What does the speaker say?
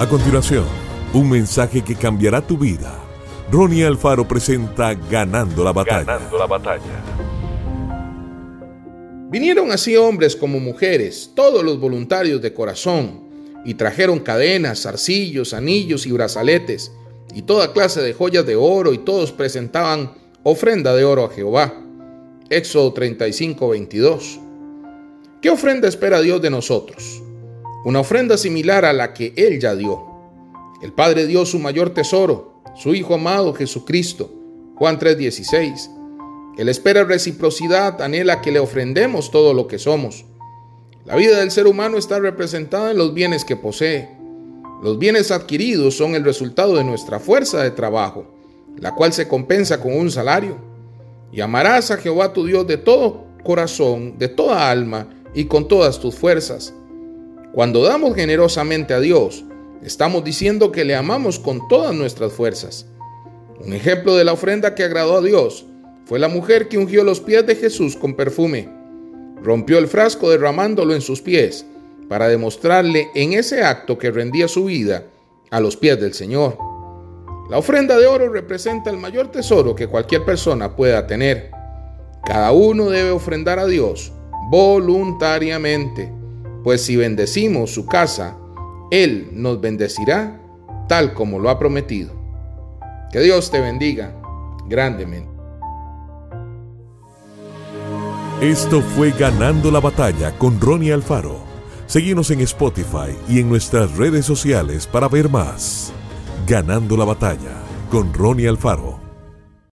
A continuación, un mensaje que cambiará tu vida. Ronnie Alfaro presenta Ganando la batalla. Ganando la batalla. Vinieron así hombres como mujeres, todos los voluntarios de corazón, y trajeron cadenas, zarcillos, anillos y brazaletes, y toda clase de joyas de oro, y todos presentaban ofrenda de oro a Jehová. Éxodo 35, 22. ¿Qué ofrenda espera Dios de nosotros? Una ofrenda similar a la que Él ya dio. El Padre dio su mayor tesoro, su Hijo amado Jesucristo. Juan 3:16. Él espera reciprocidad, anhela que le ofrendemos todo lo que somos. La vida del ser humano está representada en los bienes que posee. Los bienes adquiridos son el resultado de nuestra fuerza de trabajo, la cual se compensa con un salario. Y amarás a Jehová tu Dios de todo corazón, de toda alma y con todas tus fuerzas. Cuando damos generosamente a Dios, Estamos diciendo que le amamos con todas nuestras fuerzas. Un ejemplo de la ofrenda que agradó a Dios fue la mujer que ungió los pies de Jesús con perfume. Rompió el frasco derramándolo en sus pies para demostrarle en ese acto que rendía su vida a los pies del Señor. La ofrenda de oro representa el mayor tesoro que cualquier persona pueda tener. Cada uno debe ofrendar a Dios voluntariamente, pues si bendecimos su casa, él nos bendecirá tal como lo ha prometido. Que Dios te bendiga grandemente. Esto fue Ganando la Batalla con Ronnie Alfaro. Seguimos en Spotify y en nuestras redes sociales para ver más. Ganando la Batalla con Ronnie Alfaro.